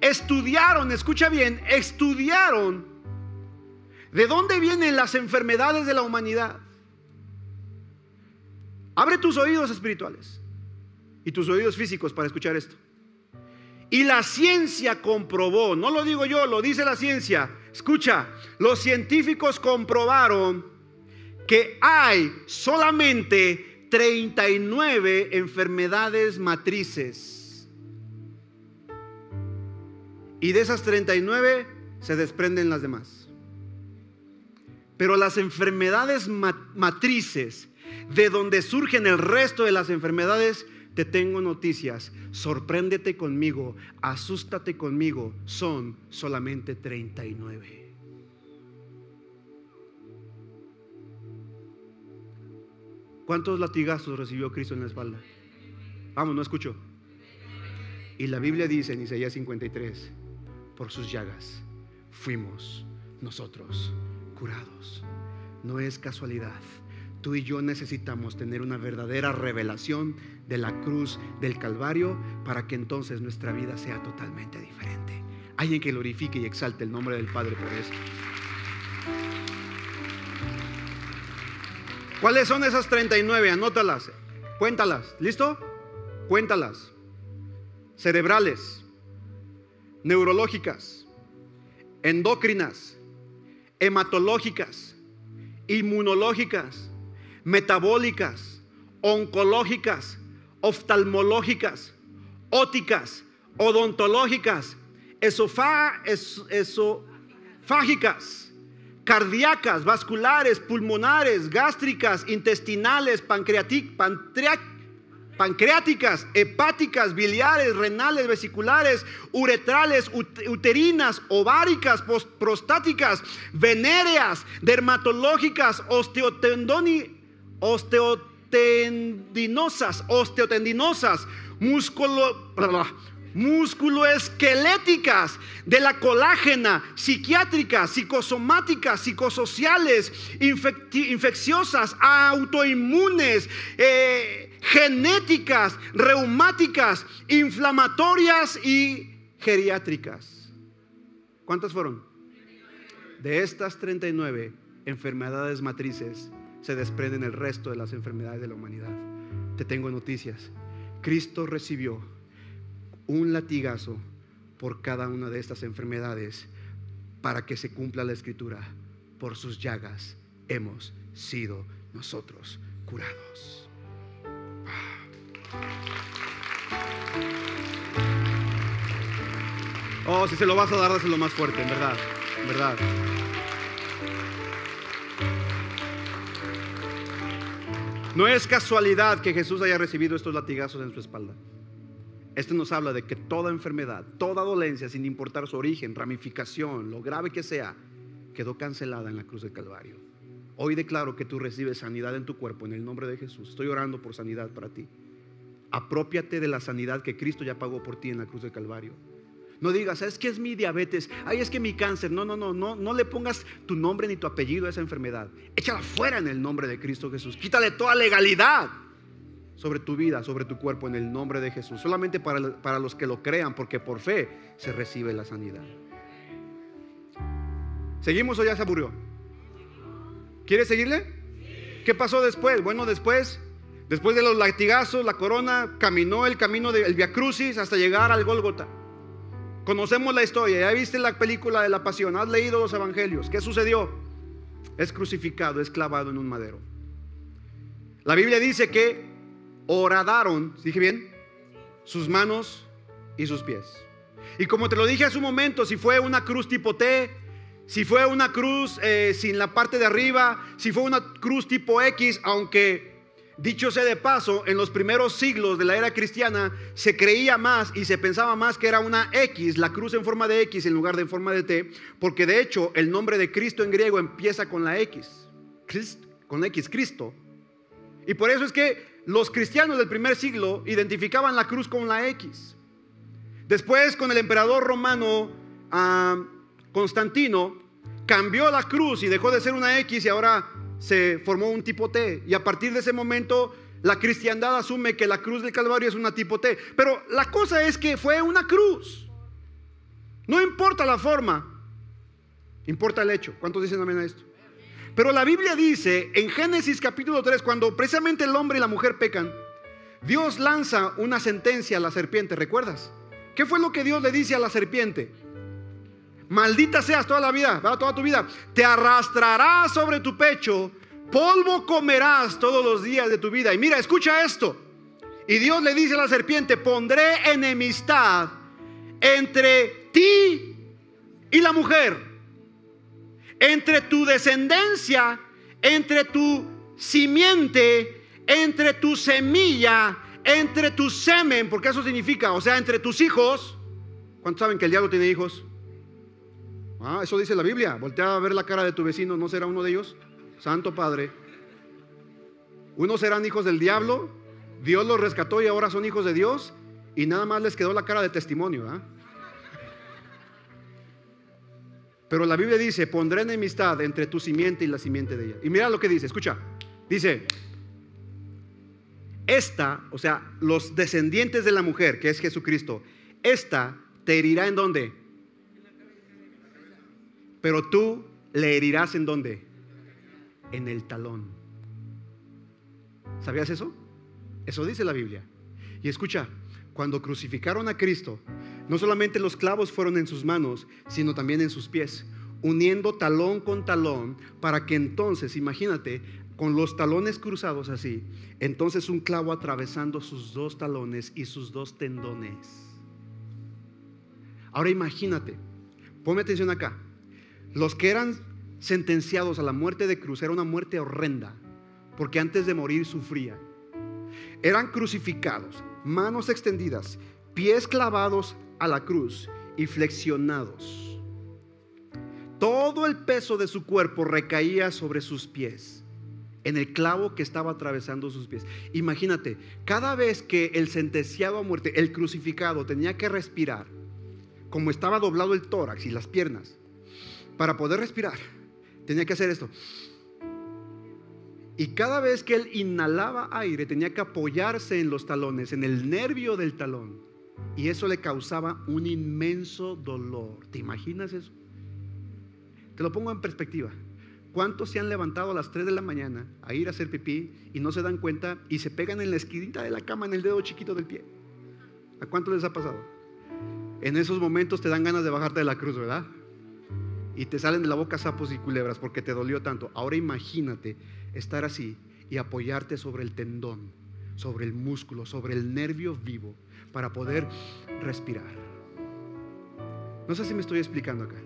Estudiaron, escucha bien, estudiaron de dónde vienen las enfermedades de la humanidad. Abre tus oídos espirituales y tus oídos físicos para escuchar esto. Y la ciencia comprobó, no lo digo yo, lo dice la ciencia. Escucha, los científicos comprobaron que hay solamente 39 enfermedades matrices. Y de esas 39 se desprenden las demás. Pero las enfermedades matrices de donde surgen el resto de las enfermedades, te tengo noticias, sorpréndete conmigo, asústate conmigo, son solamente 39. ¿Cuántos latigazos recibió Cristo en la espalda? Vamos, no escucho. Y la Biblia dice en Isaías 53, por sus llagas fuimos nosotros curados. No es casualidad. Tú y yo necesitamos tener una verdadera revelación de la cruz del Calvario para que entonces nuestra vida sea totalmente diferente. Alguien que glorifique y exalte el nombre del Padre por eso. ¿Cuáles son esas 39? Anótalas, cuéntalas. ¿Listo? Cuéntalas. Cerebrales, neurológicas, endocrinas, hematológicas, inmunológicas, metabólicas, oncológicas, oftalmológicas, óticas, odontológicas, esofágicas, cardíacas, vasculares, pulmonares, gástricas, intestinales, pancreáticas, hepáticas, biliares, renales, vesiculares, uretrales, uterinas, ováricas, prostáticas, venéreas, dermatológicas, osteotendoni, osteotendinosas, osteotendinosas, músculo, musculoesqueléticas, de la colágena, psiquiátricas, psicosomáticas, psicosociales, infecciosas, autoinmunes, eh, genéticas, reumáticas, inflamatorias y geriátricas. ¿Cuántas fueron? De estas 39 enfermedades matrices se desprenden el resto de las enfermedades de la humanidad. Te tengo noticias. Cristo recibió un latigazo por cada una de estas enfermedades para que se cumpla la escritura. Por sus llagas hemos sido nosotros curados. Oh, si se lo vas a dar, dáselo más fuerte, en verdad, en verdad. No es casualidad que Jesús haya recibido estos latigazos en su espalda. Esto nos habla de que toda enfermedad, toda dolencia, sin importar su origen, ramificación, lo grave que sea, quedó cancelada en la cruz del Calvario. Hoy declaro que tú recibes sanidad en tu cuerpo en el nombre de Jesús. Estoy orando por sanidad para ti. Apropiate de la sanidad que Cristo ya pagó por ti en la cruz del Calvario. No digas, es que es mi diabetes, ay, es que mi cáncer. No, no, no, no, no le pongas tu nombre ni tu apellido a esa enfermedad. Échala fuera en el nombre de Cristo Jesús. Quítale toda legalidad sobre tu vida, sobre tu cuerpo, en el nombre de Jesús. Solamente para, para los que lo crean, porque por fe se recibe la sanidad. ¿Seguimos o ya se aburrió? ¿Quiere seguirle? ¿Qué pasó después? Bueno, después, después de los latigazos, la corona caminó el camino del Via Crucis hasta llegar al Gólgota. Conocemos la historia, ya viste la película de la pasión, has leído los evangelios. ¿Qué sucedió? Es crucificado, es clavado en un madero. La Biblia dice que horadaron, dije bien, sus manos y sus pies. Y como te lo dije hace un momento, si fue una cruz tipo T, si fue una cruz eh, sin la parte de arriba, si fue una cruz tipo X, aunque dicho sea de paso, en los primeros siglos de la era cristiana se creía más y se pensaba más que era una X, la cruz en forma de X en lugar de en forma de T, porque de hecho el nombre de Cristo en griego empieza con la X, con X, Cristo. Y por eso es que los cristianos del primer siglo identificaban la cruz con la X. Después, con el emperador romano ah, Constantino, cambió la cruz y dejó de ser una X y ahora se formó un tipo T. Y a partir de ese momento, la cristiandad asume que la cruz del Calvario es una tipo T. Pero la cosa es que fue una cruz. No importa la forma, importa el hecho. ¿Cuántos dicen amén a esto? Pero la Biblia dice en Génesis capítulo 3, cuando precisamente el hombre y la mujer pecan, Dios lanza una sentencia a la serpiente, ¿recuerdas? ¿Qué fue lo que Dios le dice a la serpiente? Maldita seas toda la vida, toda tu vida. Te arrastrarás sobre tu pecho, polvo comerás todos los días de tu vida. Y mira, escucha esto. Y Dios le dice a la serpiente, pondré enemistad entre ti y la mujer entre tu descendencia, entre tu simiente, entre tu semilla, entre tu semen, porque eso significa, o sea, entre tus hijos. ¿Cuántos saben que el diablo tiene hijos? Ah, eso dice la Biblia. Voltea a ver la cara de tu vecino, ¿no será uno de ellos? Santo Padre. Unos serán hijos del diablo, Dios los rescató y ahora son hijos de Dios, y nada más les quedó la cara de testimonio. ¿ah? Pero la Biblia dice, pondré enemistad entre tu simiente y la simiente de ella. Y mira lo que dice, escucha, dice, esta, o sea, los descendientes de la mujer, que es Jesucristo, esta te herirá en dónde? Pero tú le herirás en dónde? En el talón. ¿Sabías eso? Eso dice la Biblia. Y escucha, cuando crucificaron a Cristo, no solamente los clavos fueron en sus manos, sino también en sus pies, uniendo talón con talón, para que entonces, imagínate, con los talones cruzados así, entonces un clavo atravesando sus dos talones y sus dos tendones. Ahora imagínate, ponme atención acá, los que eran sentenciados a la muerte de cruz era una muerte horrenda, porque antes de morir sufrían. Eran crucificados, manos extendidas, pies clavados a la cruz y flexionados. Todo el peso de su cuerpo recaía sobre sus pies, en el clavo que estaba atravesando sus pies. Imagínate, cada vez que el sentenciado a muerte, el crucificado, tenía que respirar, como estaba doblado el tórax y las piernas, para poder respirar, tenía que hacer esto. Y cada vez que él inhalaba aire tenía que apoyarse en los talones, en el nervio del talón. Y eso le causaba un inmenso dolor. ¿Te imaginas eso? Te lo pongo en perspectiva. ¿Cuántos se han levantado a las 3 de la mañana a ir a hacer pipí y no se dan cuenta y se pegan en la esquinita de la cama en el dedo chiquito del pie? ¿A cuántos les ha pasado? En esos momentos te dan ganas de bajarte de la cruz, ¿verdad? Y te salen de la boca sapos y culebras porque te dolió tanto. Ahora imagínate estar así y apoyarte sobre el tendón, sobre el músculo, sobre el nervio vivo para poder respirar. No sé si me estoy explicando acá.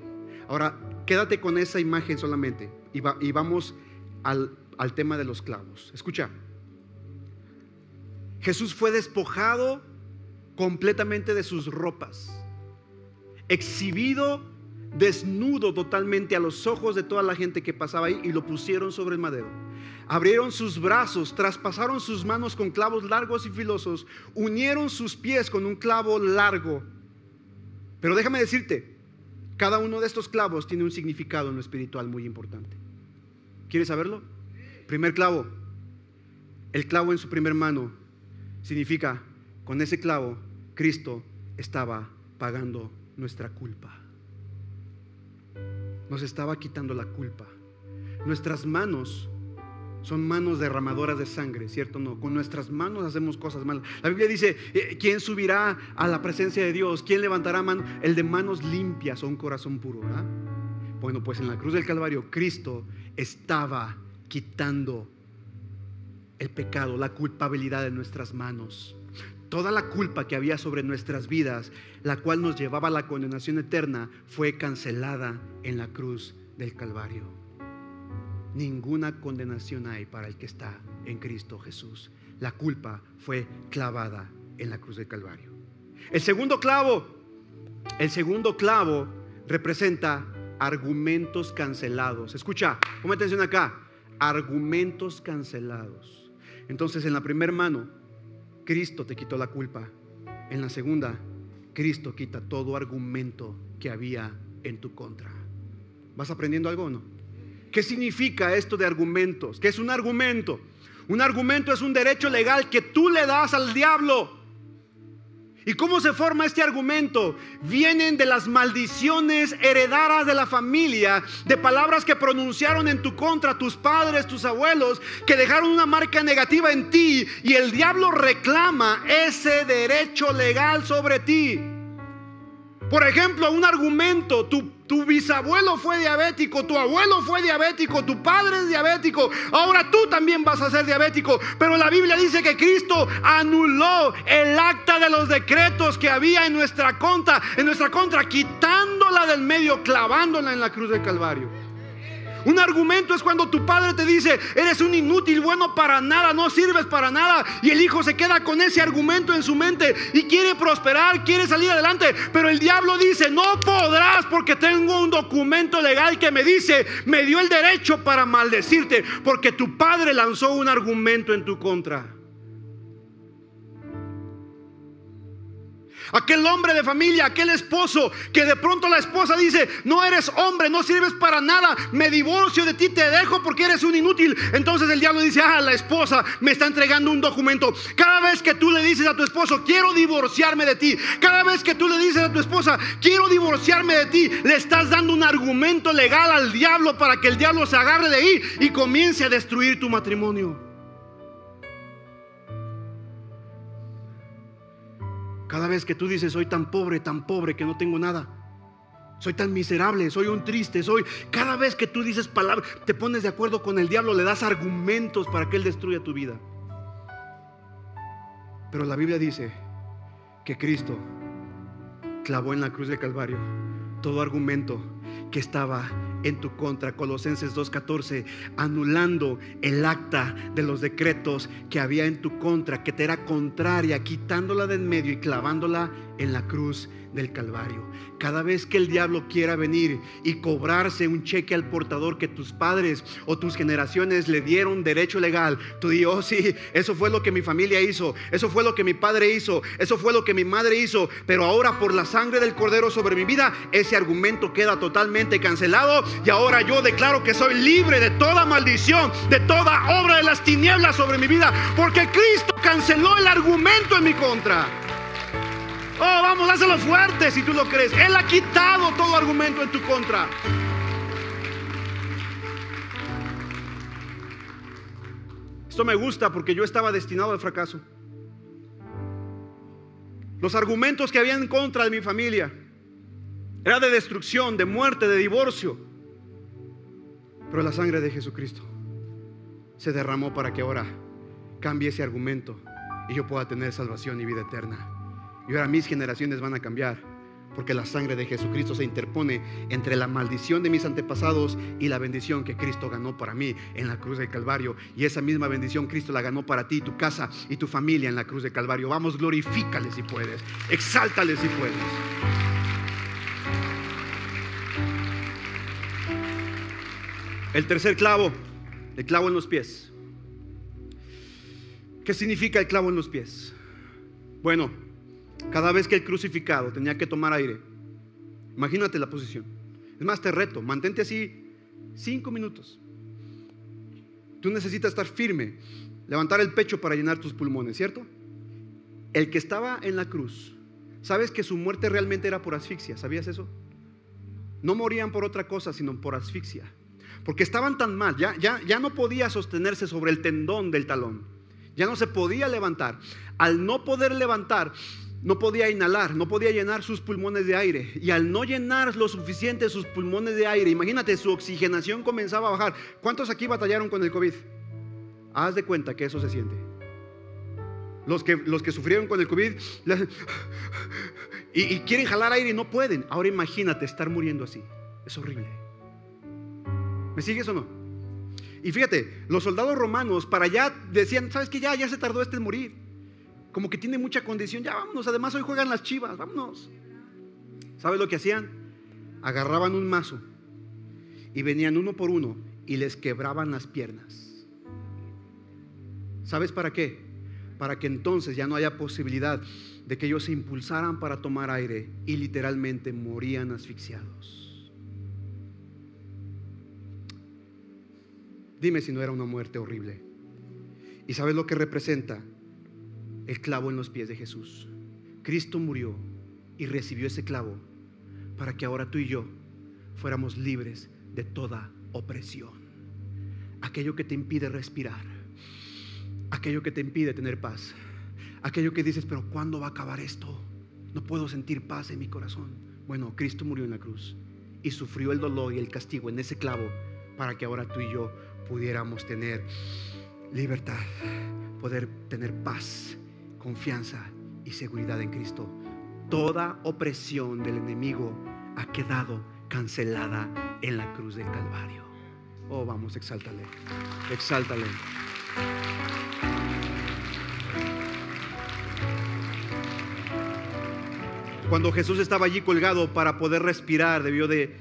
Ahora, quédate con esa imagen solamente y, y vamos al, al tema de los clavos. Escucha, Jesús fue despojado completamente de sus ropas, exhibido desnudo totalmente a los ojos de toda la gente que pasaba ahí y lo pusieron sobre el madero. Abrieron sus brazos, traspasaron sus manos con clavos largos y filosos, unieron sus pies con un clavo largo. Pero déjame decirte, cada uno de estos clavos tiene un significado en lo espiritual muy importante. ¿Quieres saberlo? Primer clavo, el clavo en su primer mano significa, con ese clavo, Cristo estaba pagando nuestra culpa nos estaba quitando la culpa. Nuestras manos son manos derramadoras de sangre, ¿cierto no? Con nuestras manos hacemos cosas malas. La Biblia dice, eh, ¿quién subirá a la presencia de Dios? ¿Quién levantará mano? El de manos limpias o un corazón puro. Bueno, pues en la cruz del Calvario Cristo estaba quitando el pecado, la culpabilidad de nuestras manos toda la culpa que había sobre nuestras vidas, la cual nos llevaba a la condenación eterna, fue cancelada en la cruz del Calvario. Ninguna condenación hay para el que está en Cristo Jesús. La culpa fue clavada en la cruz del Calvario. El segundo clavo, el segundo clavo representa argumentos cancelados. Escucha, ponme atención acá, argumentos cancelados. Entonces, en la primera mano, Cristo te quitó la culpa. En la segunda, Cristo quita todo argumento que había en tu contra. ¿Vas aprendiendo algo o no? ¿Qué significa esto de argumentos? ¿Qué es un argumento? Un argumento es un derecho legal que tú le das al diablo ¿Y cómo se forma este argumento? Vienen de las maldiciones heredadas de la familia, de palabras que pronunciaron en tu contra tus padres, tus abuelos, que dejaron una marca negativa en ti y el diablo reclama ese derecho legal sobre ti. Por ejemplo, un argumento, tu, bisabuelo fue diabético, tu abuelo fue diabético, tu padre es diabético, ahora tú también vas a ser diabético. Pero la Biblia dice que Cristo anuló el acta de los decretos que había en nuestra contra, en nuestra contra, quitándola del medio, clavándola en la cruz del Calvario. Un argumento es cuando tu padre te dice, eres un inútil, bueno para nada, no sirves para nada. Y el hijo se queda con ese argumento en su mente y quiere prosperar, quiere salir adelante. Pero el diablo dice, no podrás porque tengo un documento legal que me dice, me dio el derecho para maldecirte porque tu padre lanzó un argumento en tu contra. Aquel hombre de familia, aquel esposo que de pronto la esposa dice, no eres hombre, no sirves para nada, me divorcio de ti, te dejo porque eres un inútil. Entonces el diablo dice, ah, la esposa me está entregando un documento. Cada vez que tú le dices a tu esposo, quiero divorciarme de ti, cada vez que tú le dices a tu esposa, quiero divorciarme de ti, le estás dando un argumento legal al diablo para que el diablo se agarre de ahí y comience a destruir tu matrimonio. Cada vez que tú dices, soy tan pobre, tan pobre que no tengo nada. Soy tan miserable, soy un triste, soy... Cada vez que tú dices palabras, te pones de acuerdo con el diablo, le das argumentos para que él destruya tu vida. Pero la Biblia dice que Cristo clavó en la cruz de Calvario todo argumento que estaba en tu contra. Colosenses 2.14, anulando el acta de los decretos que había en tu contra, que te era contraria, quitándola de en medio y clavándola en la cruz del Calvario. Cada vez que el diablo quiera venir y cobrarse un cheque al portador que tus padres o tus generaciones le dieron derecho legal, tú dices, oh sí, eso fue lo que mi familia hizo, eso fue lo que mi padre hizo, eso fue lo que mi madre hizo, pero ahora por la sangre del cordero sobre mi vida, ese argumento queda totalmente cancelado y ahora yo declaro que soy libre de toda maldición, de toda obra de las tinieblas sobre mi vida, porque Cristo canceló el argumento en mi contra. Oh, vamos, hazlo fuerte si tú lo crees. Él ha quitado todo argumento en tu contra. Esto me gusta porque yo estaba destinado al fracaso. Los argumentos que había en contra de mi familia era de destrucción, de muerte, de divorcio. Pero la sangre de Jesucristo se derramó para que ahora cambie ese argumento y yo pueda tener salvación y vida eterna. Y ahora mis generaciones van a cambiar. Porque la sangre de Jesucristo se interpone entre la maldición de mis antepasados y la bendición que Cristo ganó para mí en la cruz del Calvario. Y esa misma bendición Cristo la ganó para ti, tu casa y tu familia en la cruz del Calvario. Vamos, glorifícale si puedes. Exáltale si puedes. El tercer clavo, el clavo en los pies. ¿Qué significa el clavo en los pies? Bueno, cada vez que el crucificado tenía que tomar aire, imagínate la posición. Es más, te reto, mantente así cinco minutos. Tú necesitas estar firme, levantar el pecho para llenar tus pulmones, ¿cierto? El que estaba en la cruz, ¿sabes que su muerte realmente era por asfixia? ¿Sabías eso? No morían por otra cosa, sino por asfixia. Porque estaban tan mal, ya, ya, ya no podía sostenerse sobre el tendón del talón. Ya no se podía levantar. Al no poder levantar, no podía inhalar, no podía llenar sus pulmones de aire. Y al no llenar lo suficiente sus pulmones de aire, imagínate, su oxigenación comenzaba a bajar. ¿Cuántos aquí batallaron con el COVID? Haz de cuenta que eso se siente. Los que, los que sufrieron con el COVID y, y quieren jalar aire y no pueden. Ahora imagínate estar muriendo así. Es horrible. ¿Me sigues o no? Y fíjate, los soldados romanos para allá decían, ¿sabes qué? Ya, ya se tardó este en morir como que tiene mucha condición, ya vámonos, además hoy juegan las chivas, vámonos. ¿Sabes lo que hacían? Agarraban un mazo y venían uno por uno y les quebraban las piernas. ¿Sabes para qué? Para que entonces ya no haya posibilidad de que ellos se impulsaran para tomar aire y literalmente morían asfixiados. Dime si no era una muerte horrible. ¿Y sabes lo que representa? el clavo en los pies de Jesús. Cristo murió y recibió ese clavo para que ahora tú y yo fuéramos libres de toda opresión. Aquello que te impide respirar, aquello que te impide tener paz, aquello que dices, pero ¿cuándo va a acabar esto? No puedo sentir paz en mi corazón. Bueno, Cristo murió en la cruz y sufrió el dolor y el castigo en ese clavo para que ahora tú y yo pudiéramos tener libertad, poder tener paz confianza y seguridad en Cristo. Toda opresión del enemigo ha quedado cancelada en la cruz del Calvario. Oh, vamos, exáltale. Exáltale. Cuando Jesús estaba allí colgado para poder respirar, debió de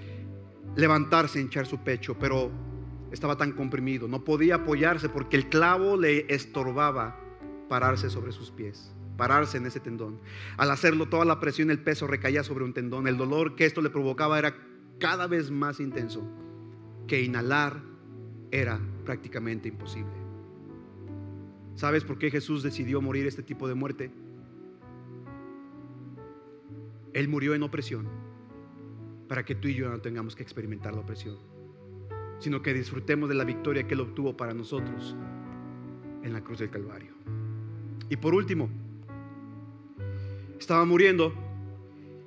levantarse, hinchar su pecho, pero estaba tan comprimido, no podía apoyarse porque el clavo le estorbaba pararse sobre sus pies, pararse en ese tendón. Al hacerlo, toda la presión, el peso recaía sobre un tendón. El dolor que esto le provocaba era cada vez más intenso, que inhalar era prácticamente imposible. ¿Sabes por qué Jesús decidió morir este tipo de muerte? Él murió en opresión para que tú y yo no tengamos que experimentar la opresión, sino que disfrutemos de la victoria que Él obtuvo para nosotros en la cruz del Calvario. Y por último, estaba muriendo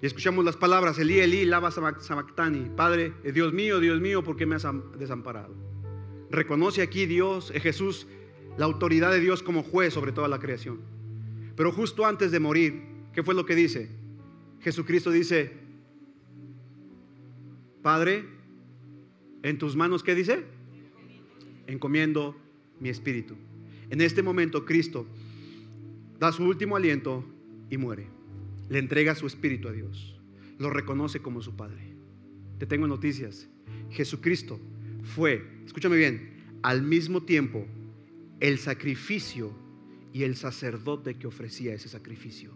y escuchamos las palabras, Elí, Elí, lava sabactani, Padre, eh, Dios mío, Dios mío, ¿por qué me has desamparado? Reconoce aquí Dios, eh, Jesús, la autoridad de Dios como juez sobre toda la creación. Pero justo antes de morir, ¿qué fue lo que dice? Jesucristo dice, Padre, en tus manos, ¿qué dice? Encomiendo mi espíritu. En este momento Cristo da su último aliento y muere. Le entrega su espíritu a Dios. Lo reconoce como su Padre. Te tengo noticias. Jesucristo fue, escúchame bien, al mismo tiempo el sacrificio y el sacerdote que ofrecía ese sacrificio.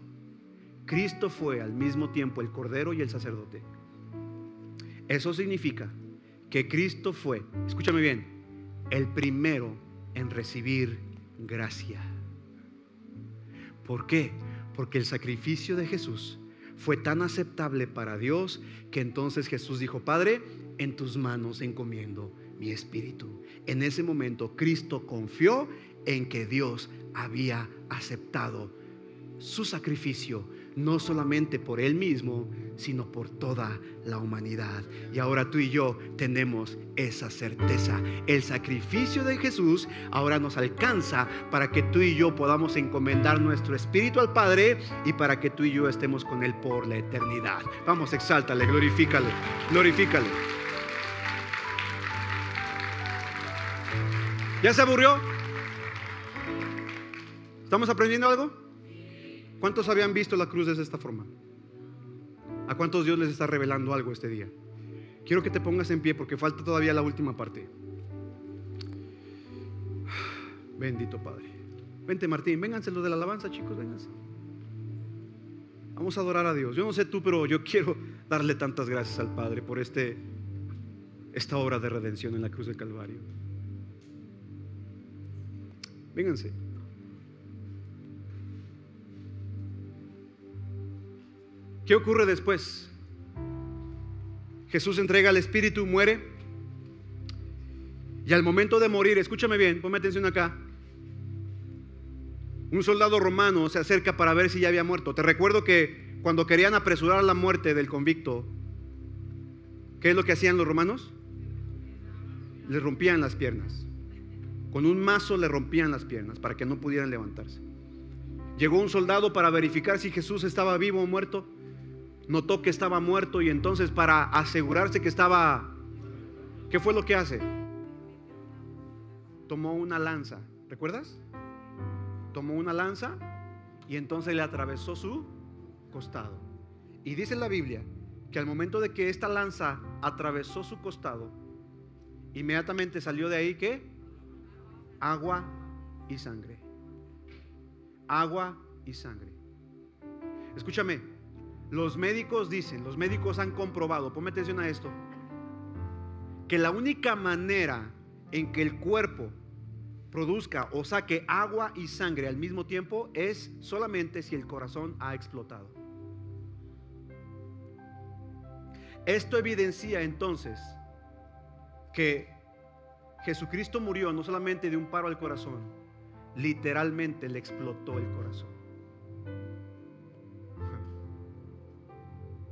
Cristo fue al mismo tiempo el Cordero y el sacerdote. Eso significa que Cristo fue, escúchame bien, el primero en recibir gracia. ¿Por qué? Porque el sacrificio de Jesús fue tan aceptable para Dios que entonces Jesús dijo, Padre, en tus manos encomiendo mi espíritu. En ese momento Cristo confió en que Dios había aceptado su sacrificio no solamente por Él mismo, sino por toda la humanidad. Y ahora tú y yo tenemos esa certeza. El sacrificio de Jesús ahora nos alcanza para que tú y yo podamos encomendar nuestro espíritu al Padre y para que tú y yo estemos con Él por la eternidad. Vamos, exáltale, glorifícale, glorifícale. ¿Ya se aburrió? ¿Estamos aprendiendo algo? ¿Cuántos habían visto la cruz de esta forma? ¿A cuántos Dios les está revelando algo este día? Quiero que te pongas en pie porque falta todavía la última parte. Bendito Padre. Vente Martín, vénganse los de la alabanza, chicos, vénganse. Vamos a adorar a Dios. Yo no sé tú, pero yo quiero darle tantas gracias al Padre por este, esta obra de redención en la cruz del Calvario. Vénganse. ¿Qué ocurre después? Jesús entrega al Espíritu, muere. Y al momento de morir, escúchame bien, ponme atención acá. Un soldado romano se acerca para ver si ya había muerto. Te recuerdo que cuando querían apresurar la muerte del convicto, ¿qué es lo que hacían los romanos? Le rompían las piernas. Con un mazo le rompían las piernas para que no pudieran levantarse. Llegó un soldado para verificar si Jesús estaba vivo o muerto notó que estaba muerto y entonces para asegurarse que estaba, ¿qué fue lo que hace? Tomó una lanza, ¿recuerdas? Tomó una lanza y entonces le atravesó su costado. Y dice la Biblia que al momento de que esta lanza atravesó su costado, inmediatamente salió de ahí que agua y sangre. Agua y sangre. Escúchame, los médicos dicen, los médicos han comprobado, ponme atención a esto, que la única manera en que el cuerpo produzca o saque agua y sangre al mismo tiempo es solamente si el corazón ha explotado. Esto evidencia entonces que Jesucristo murió no solamente de un paro al corazón, literalmente le explotó el corazón.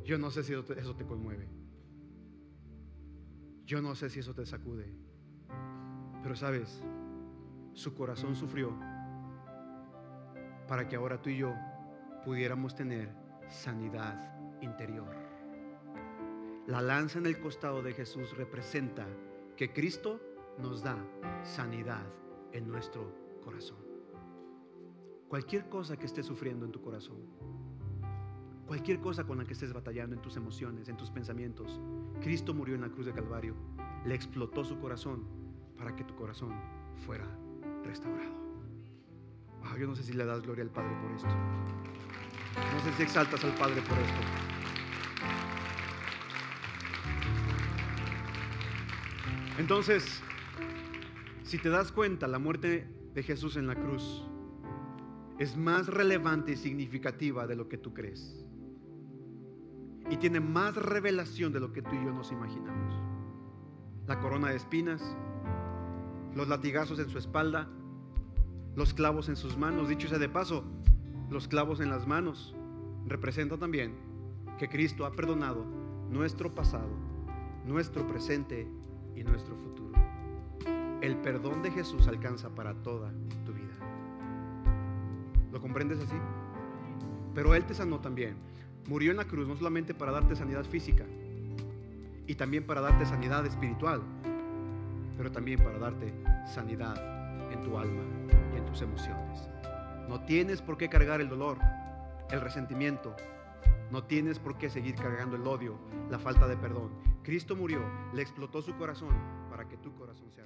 Yo no sé si eso te conmueve. Yo no sé si eso te sacude. Pero sabes, su corazón sufrió para que ahora tú y yo pudiéramos tener sanidad interior. La lanza en el costado de Jesús representa que Cristo nos da sanidad en nuestro corazón. Cualquier cosa que estés sufriendo en tu corazón, cualquier cosa con la que estés batallando en tus emociones, en tus pensamientos, Cristo murió en la cruz de Calvario, le explotó su corazón para que tu corazón fuera restaurado. Yo no sé si le das gloria al Padre por esto. No sé si exaltas al Padre por esto. Entonces, si te das cuenta, la muerte de Jesús en la cruz es más relevante y significativa de lo que tú crees. Y tiene más revelación de lo que tú y yo nos imaginamos. La corona de espinas, los latigazos en su espalda, los clavos en sus manos. Dicho sea de paso, los clavos en las manos representan también que Cristo ha perdonado nuestro pasado, nuestro presente y nuestro futuro. El perdón de Jesús alcanza para toda tu vida. ¿Lo comprendes así? Pero Él te sanó también. Murió en la cruz no solamente para darte sanidad física, y también para darte sanidad espiritual, pero también para darte sanidad en tu alma y en tus emociones. No tienes por qué cargar el dolor, el resentimiento. No tienes por qué seguir cargando el odio, la falta de perdón. Cristo murió, le explotó su corazón para que tu corazón sea